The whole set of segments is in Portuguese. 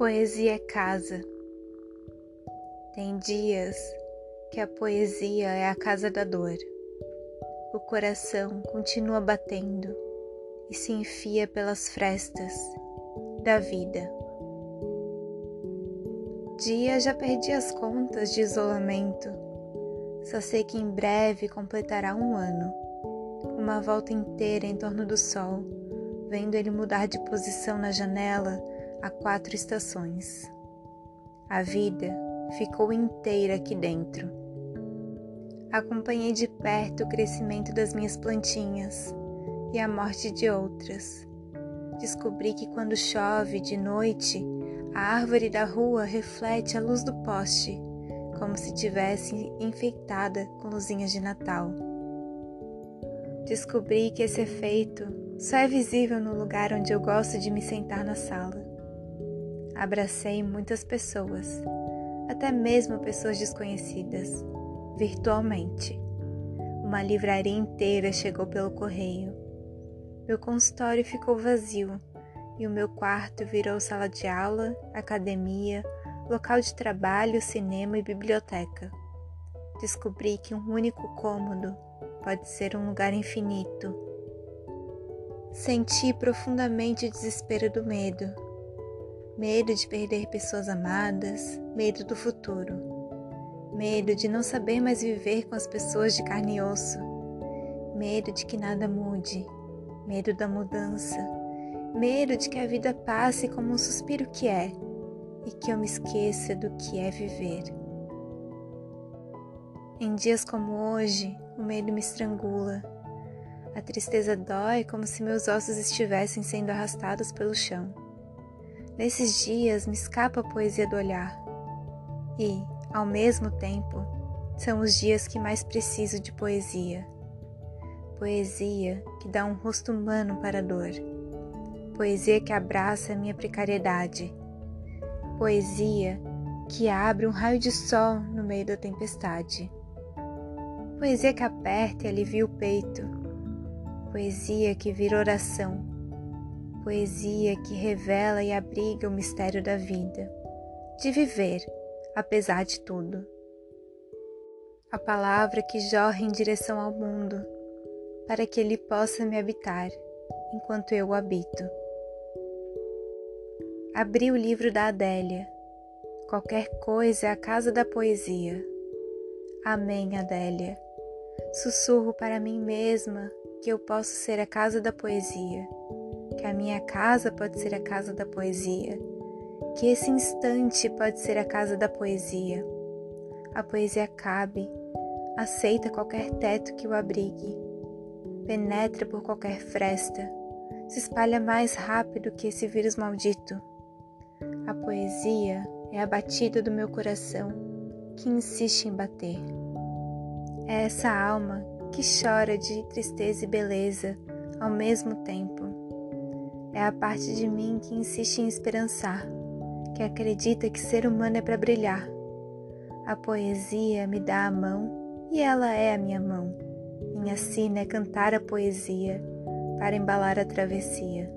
Poesia é casa. Tem dias que a poesia é a casa da dor. O coração continua batendo e se enfia pelas frestas da vida. Dia já perdi as contas de isolamento. Só sei que em breve completará um ano. Uma volta inteira em torno do sol, vendo ele mudar de posição na janela a quatro estações. A vida ficou inteira aqui dentro. Acompanhei de perto o crescimento das minhas plantinhas e a morte de outras. Descobri que quando chove de noite, a árvore da rua reflete a luz do poste, como se tivesse enfeitada com luzinhas de Natal. Descobri que esse efeito só é visível no lugar onde eu gosto de me sentar na sala abracei muitas pessoas, até mesmo pessoas desconhecidas, virtualmente. Uma livraria inteira chegou pelo correio. Meu consultório ficou vazio e o meu quarto virou sala de aula, academia, local de trabalho, cinema e biblioteca. Descobri que um único cômodo pode ser um lugar infinito. Senti profundamente o desespero do medo medo de perder pessoas amadas, medo do futuro, medo de não saber mais viver com as pessoas de carne e osso, medo de que nada mude, medo da mudança, medo de que a vida passe como um suspiro que é e que eu me esqueça do que é viver. Em dias como hoje, o medo me estrangula. A tristeza dói como se meus ossos estivessem sendo arrastados pelo chão. Nesses dias me escapa a poesia do olhar. E, ao mesmo tempo, são os dias que mais preciso de poesia. Poesia que dá um rosto humano para a dor. Poesia que abraça a minha precariedade. Poesia que abre um raio de sol no meio da tempestade. Poesia que aperta e alivia o peito. Poesia que vira oração poesia que revela e abriga o mistério da vida, de viver, apesar de tudo. A palavra que jorra em direção ao mundo, para que ele possa me habitar enquanto eu o habito. Abri o livro da Adélia. Qualquer coisa é a casa da poesia. Amém, Adélia. Sussurro para mim mesma que eu posso ser a casa da poesia que a minha casa pode ser a casa da poesia, que esse instante pode ser a casa da poesia. A poesia cabe, aceita qualquer teto que o abrigue, penetra por qualquer fresta, se espalha mais rápido que esse vírus maldito. A poesia é a batida do meu coração que insiste em bater. É essa alma que chora de tristeza e beleza ao mesmo tempo é a parte de mim que insiste em esperançar, que acredita que ser humano é para brilhar. A poesia me dá a mão e ela é a minha mão. Minha sina é cantar a poesia para embalar a travessia.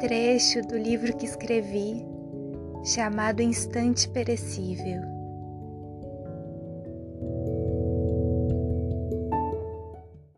Trecho do livro que escrevi, chamado Instante Perecível.